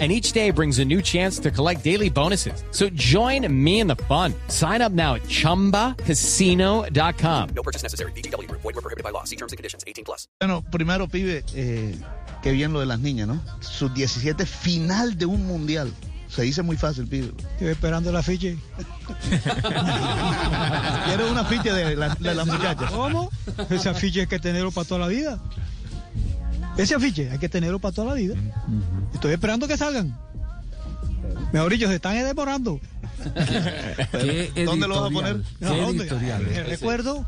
And each day brings a new chance to collect daily bonuses. So join me in the fun. Sign up now at chumbacasino.com. No purchase necessary. BGW. Void were prohibited by law. See terms and conditions. 18 plus. Bueno, primero, pibe, eh, qué bien lo de las niñas, ¿no? Sus 17 final de un mundial. Se dice muy fácil, pibe. Estoy esperando el afiche. Quiero un afiche de, la- de las muchachas. ¿Cómo? Ese afiche hay que tenerlo para toda la vida. Ese afiche hay que tenerlo para toda la vida. Estoy esperando que salgan. Mejor dicho, se están demorando. ¿Dónde lo vas a poner? ¿A dónde? En el recuerdo.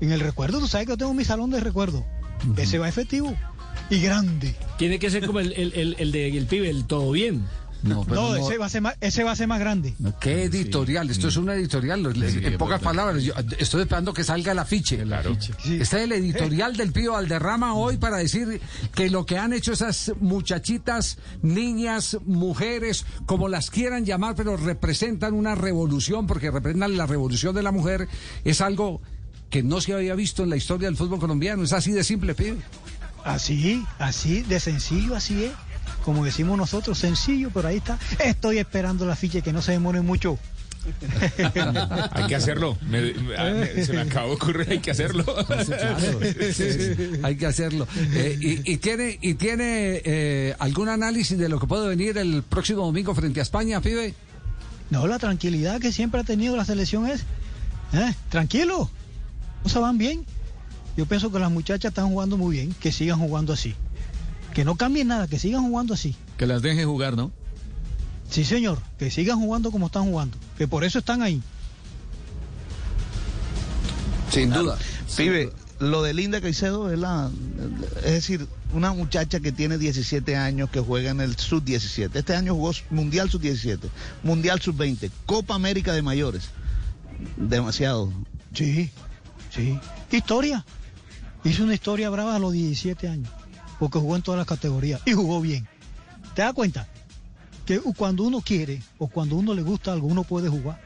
En el recuerdo, tú sabes que yo tengo mi salón de recuerdo. Ese va efectivo y grande. Tiene que ser como el, el, el, el de el pibe, el todo bien. No, pero No, no- ese va a ser más, ese va a ser más grande. ¿Qué editorial? Esto es una editorial. en pocas palabras, yo estoy esperando que salga el afiche. Claro. Está el editorial del Pío Valderrama hoy para decir que lo que han hecho esas muchachitas, niñas, mujeres, como las quieran llamar, pero representan una revolución, porque representan la revolución de la mujer, es algo que no se había visto en la historia del fútbol colombiano. Es así de simple, Pío. Así, así, de sencillo, así es. Como decimos nosotros, sencillo, pero ahí está. Estoy esperando el afiche que no se demore mucho. Hay que hacerlo. Me- me- ah, me- se me acabó de ocurrir, hay que hacerlo. Hay que hacerlo. Eh, y, y tiene, y tiene eh, algún análisis de lo que puede venir el próximo domingo frente a España, pibe. No, la tranquilidad que siempre ha tenido la selección es, ¿eh? tranquilo, cosas van bien. Yo pienso que las muchachas están jugando muy bien, que sigan jugando así. Que no cambien nada, que sigan jugando así. Que las deje jugar, ¿no? Sí, señor, que sigan jugando como están jugando, que por eso están ahí. Sin duda. Pibe, lo de Linda Caicedo es la. Es decir, una muchacha que tiene 17 años que juega en el Sub-17. Este año jugó Mundial Sub-17, Mundial Sub-20, Copa América de Mayores. Demasiado. Sí, sí. Historia. Hizo una historia brava a los 17 años, porque jugó en todas las categorías y jugó bien. ¿Te das cuenta? Que cuando uno quiere o cuando uno le gusta algo, uno puede jugar.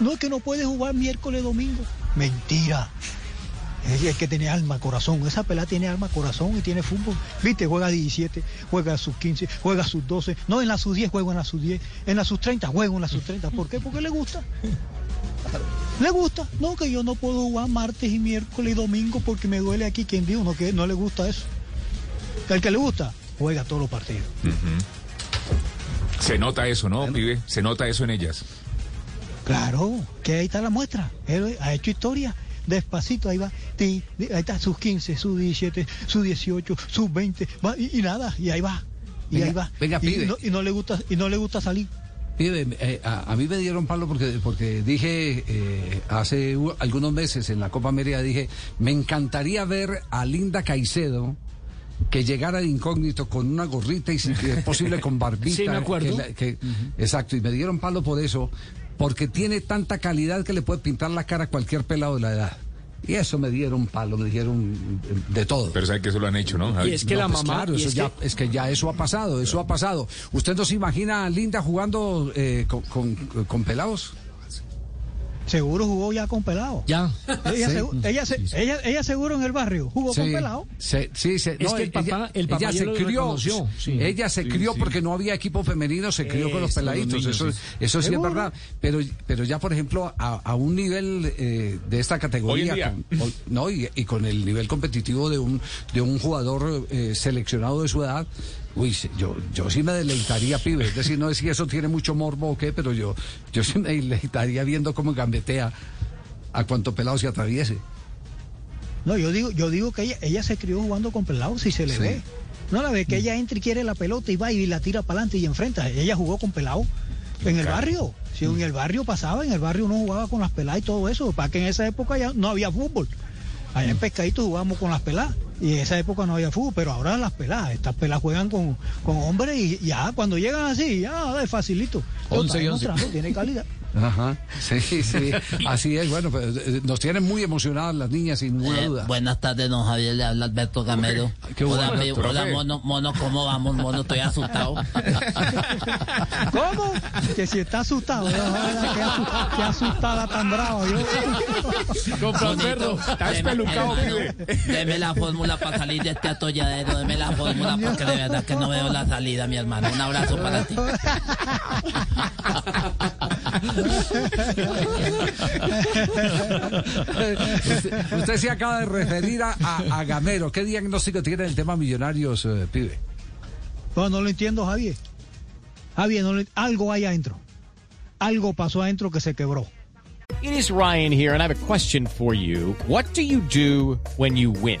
No es que no puede jugar miércoles, domingo. Mentira. Es que tiene alma, corazón. Esa pelada tiene alma, corazón y tiene fútbol. Viste, juega 17, juega sus 15, juega sus 12. No, en la sus 10 juega en la sus 10. En la sus 30 juega en la sus 30. ¿Por qué? Porque le gusta. Le gusta. No, que yo no puedo jugar martes y miércoles y domingo porque me duele aquí. ¿Quién dijo? No, que no le gusta eso. El que le gusta, juega todos los partidos. Se nota eso, ¿no, pibe? Se nota eso en ellas. Claro, que ahí está la muestra. Él ha hecho historia. Despacito, ahí va. Ahí está sus 15, sus 17, sus 18, sus 20. Va, y, y nada, y ahí va. Y Venga, ahí va. venga, y, pibe. no, y no le gusta, y no le gusta salir. Eh, a, a mí me dieron palo porque, porque dije eh, hace u- algunos meses en la Copa América, dije, me encantaría ver a Linda Caicedo que llegara de incógnito con una gorrita y si es posible con barbita. Sí, me acuerdo. que la- que- Exacto, y me dieron palo por eso, porque tiene tanta calidad que le puede pintar la cara a cualquier pelado de la edad. Y eso me dieron palo, me dijeron eh, de todo. Pero sabe que eso lo han hecho, ¿no? Javi? Y es que No, la pues mamá. claro, eso es ya, que- es que ya eso ha pasado, eso ha pasado. ¿Usted no se imagina a Linda jugando eh, con, con- con pelados? Seguro jugó ya con pelado. Ya. Ella, Sí. segu- ella, se- ella, ella seguro en el barrio jugó con pelado. sí, se- Es no, que el papá- ella, el papá ella ya se lo crió, sí. ella se crió porque no había equipo femenino, se crió con los peladitos, niños, eso, sí. eso sí es Seguro. verdad, pero, pero ya por ejemplo a, a un nivel eh, de esta categoría, con- o- no, y, y con el nivel competitivo de un, de un jugador eh, seleccionado de su edad, Uy, sí, yo, yo sí me deleitaría, pibe. Es decir, no es si eso tiene mucho morbo o qué, pero yo, yo sí me deleitaría viendo cómo a cuanto pelado se atraviese. No, yo digo, yo digo que ella, ella se crió jugando con pelado, si se le Sí. ve. No la ve que ella entra y quiere la pelota y va y la tira para adelante y enfrenta. Ella jugó con pelado en el barrio. Si en el barrio pasaba, en el barrio uno jugaba con las peladas y todo eso. Para que en esa época ya no había fútbol. Allá en Pescadito jugábamos con las peladas. Y en esa época no había fútbol, pero ahora las peladas, estas peladas juegan con, con hombres y ya cuando llegan así, ya es facilito. Lo Once está y once. demostrando, tiene calidad. Ajá, sí, sí, así es. Bueno, pues, eh, nos tienen muy emocionadas las niñas, sin ninguna Eh, duda. buenas tardes, don Javier, le habla Alberto Gamero. Qué hola, bueno, mi- hola, mono, mono, ¿cómo vamos, mono? Estoy asustado. ¿Cómo? Que si está asustado, qué, asu- qué asustada tan brava. Yo, perro. Está espelucado, pibe. Deme la fórmula para salir de este atolladero, deme la fórmula porque de verdad que no veo la salida, mi hermano. Un abrazo para ti. usted, usted se acaba de referir a, a- a Gamero. ¿Qué diagnóstico tiene el tema millonarios, eh, pibe? no, no lo entiendo, Javier. Javier, no lo- algo hay adentro. Algo pasó adentro que se quebró. It is Ryan here, and I have a question for you. What do you do when you win?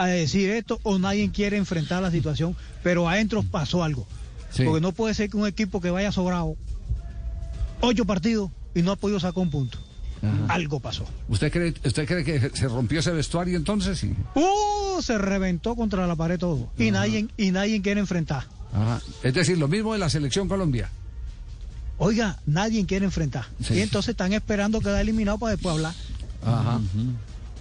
a decir esto o nadie quiere enfrentar la situación, pero adentro pasó algo. Sí. Porque no puede ser que un equipo que vaya sobrado ocho partidos y no ha podido sacar un punto. Algo pasó. ¿Usted cree, ¿Usted cree que se rompió ese vestuario entonces? Sí. ¡Uh! Se reventó contra la pared todo. Y nadie, y nadie quiere enfrentar. Ajá. Es decir, lo mismo de la selección Colombia. Oiga, nadie quiere enfrentar. Sí. Y entonces están esperando quedar eliminado para después hablar. Ajá.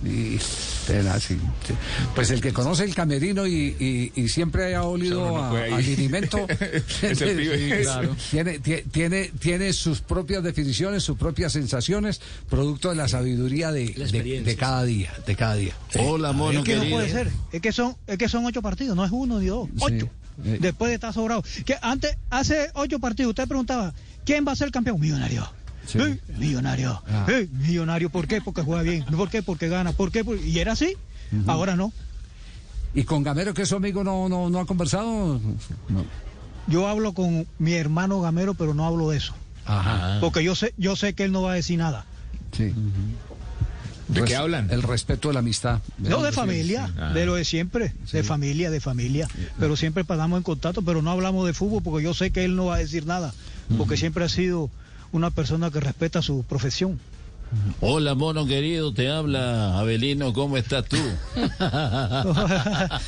Y, tenaz, sí, sí. Pues el que conoce el camerino y, y- y siempre haya olido no a, puede a ir. linimento, Es el pibe. Claro. tiene, tie- tiene, tiene sus propias definiciones, sus propias sensaciones, producto de la sabiduría de, de- de cada día, de cada día. Hola, mono es que no puede ser. Es que son, es que son ocho partidos, no es uno ni dos, ocho. Después de estar sobrado. Que antes, hace ocho partidos, usted preguntaba, ¿quién va a ser campeón? Millonario. Sí. Eh, millonario. Ah. Eh, millonario. ¿Por qué? Porque juega bien. ¿Por qué? Porque gana. ¿Por qué? Y era así. Ahora no. ¿Y con Gamero, que es su amigo, no, no, no ha conversado? No. Yo hablo con mi hermano Gamero, pero no hablo de eso. Ajá. Porque yo sé, yo sé que él no va a decir nada. Sí. ¿De qué hablan? El respeto de la amistad. No, de familia, Ah. de lo de siempre, de familia, de familia. Pero siempre pasamos en contacto, pero no hablamos de fútbol porque yo sé que él no va a decir nada, porque siempre ha sido una persona que respeta su profesión. Hola, mono querido, te habla Abelino, ¿cómo estás tú?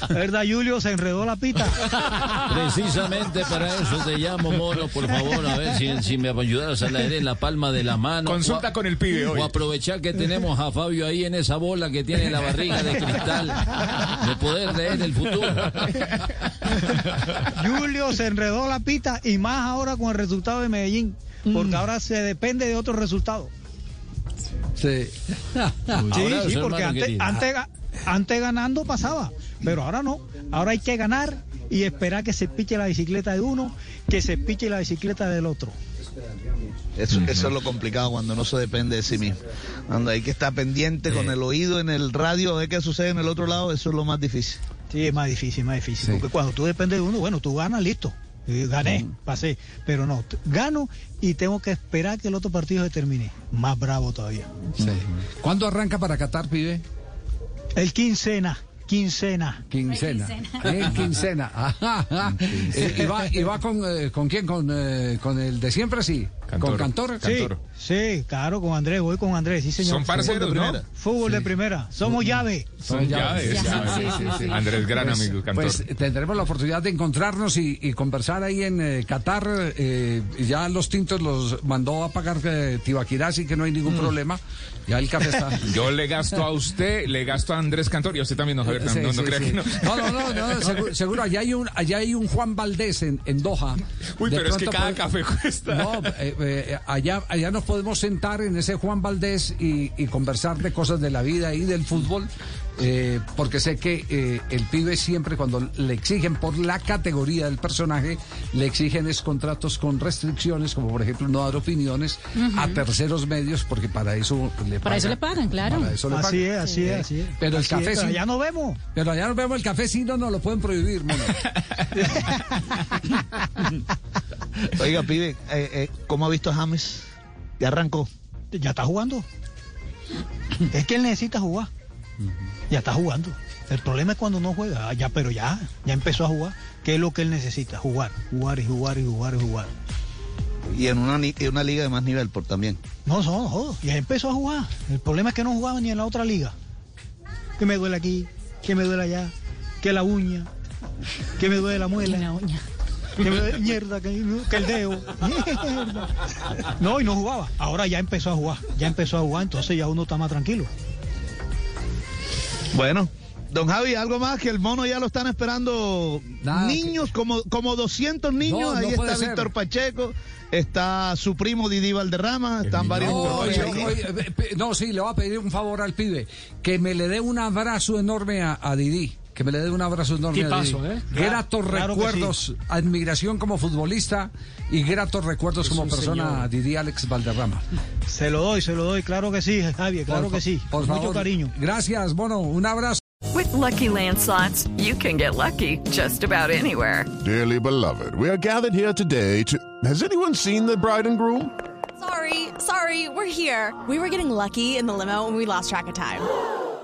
¿Verdad, Julio? Se enredó la pita. Precisamente para eso te llamo, mono, por favor, a ver si, si me ayudas a leer en la palma de la mano. Consulta a- con el pibe hoy. O aprovechar que tenemos a Fabio ahí en esa bola que tiene la barriga de cristal, de poder leer el futuro. Julio se enredó la pita y más ahora con el resultado de Medellín, porque ahora se depende de otros resultados. Sí. Sí, porque antes, antes, antes ganando pasaba, pero ahora no. Ahora hay que ganar y esperar que se piche la bicicleta de uno, que se piche la bicicleta del otro. Eso, eso es lo complicado cuando no se depende de sí mismo. Cuando hay que estar pendiente con el oído en el radio de qué sucede en el otro lado, eso es lo más difícil. Sí, es más difícil, más difícil. Sí. Porque cuando tú dependes de uno, bueno, tú ganas, listo. Eh, Gané, pasé. Pero no, gano y tengo que esperar que el otro partido se termine. Más bravo todavía. Sí. ¿Cuándo arranca para Qatar, pibe? El quincena, quincena. Quincena. Eh, quincena. Ajá, ajá. Eh, ¿Y va, y va con, eh, con quién? ¿Con, eh, ¿Con el de siempre, sí? Cantor. ¿Con Cantor? Sí, sí, claro, con Andrés, voy con Andrés, sí, señor. Son parceros, ¿no? primera. Fútbol de primera, somos llave. Son llaves. llaves. Andrés, gran Pues, amigo, cantor. pues, tendremos la oportunidad de encontrarnos y, y conversar ahí en eh, Qatar. eh, ya los tintos los mandó a pagar eh, Tibaquirá, que no hay Mm. ningún problema. Ya el café está. Yo le gasto a usted, le gasto a Andrés Cantor y a usted también, no, Javier, no, no crea que no. No, no, no, no, seguro, seguro, allá hay un, allá hay un Juan Valdés en, en Doha. Uy, De pero es que cada puede- café cuesta. No, eh, eh, allá, allá nos podemos sentar en ese Juan Valdés y, y conversar de cosas de la vida y del fútbol, eh, porque sé que eh, el pibe siempre cuando le exigen por la categoría del personaje, le exigen es contratos con restricciones, como por ejemplo no dar opiniones a terceros medios, porque para eso le pagan. Para eso le pagan, claro. Para eso le Así pagan. es, así es, así es. Pero el es, café sí. ya no vemos. Pero allá nos vemos el café, si no, no lo pueden prohibir, mono. Oiga, pibe, eh, eh, ¿cómo ha visto a James? Ya arrancó. ya está jugando. Es que él necesita jugar. Ya está jugando. El problema es cuando no juega. Ah, Ya, pero ya, ya empezó a jugar. ¿Qué es lo que él necesita? Jugar, jugar y jugar y jugar y jugar. Y en una, ni- en una liga de más nivel por también. No, no, no. Ya empezó a jugar. El problema es que no jugaba ni en la otra liga. Que me duele aquí, que me duele allá, que la uña, que me duele la muela. La uña. Que mierda, que, que el dedo. Mierda. No, y no jugaba. Ahora ya empezó a jugar. Ya empezó a jugar, entonces ya uno está más tranquilo. Bueno, don Javi, algo más que el mono ya lo están esperando Nada, niños, como, como 200 niños. No, Ahí está ser. Víctor Pacheco, está su primo Didi Valderrama, están varios No, eh, no, sí, le voy a pedir un favor al pibe. Que me le dé un abrazo enorme a, a Didi. Que me le dé un abrazo enorme a Tipazo. ¿eh? Gratos Claro recuerdos, admiración como futbolista y gratos recuerdos como un persona señor. a Didi Alex Valderrama. Se lo doy, se lo doy. Claro que sí, Javier, claro Por que sí. Por Con mucho favor. cariño. Gracias, Bono. Un abrazo. With Lucky Land slots, you can get lucky just about anywhere. Dearly beloved, we are gathered here today to. Has anyone seen the bride and groom? Sorry, sorry, we're here. We were getting lucky in the limo and we lost track of time.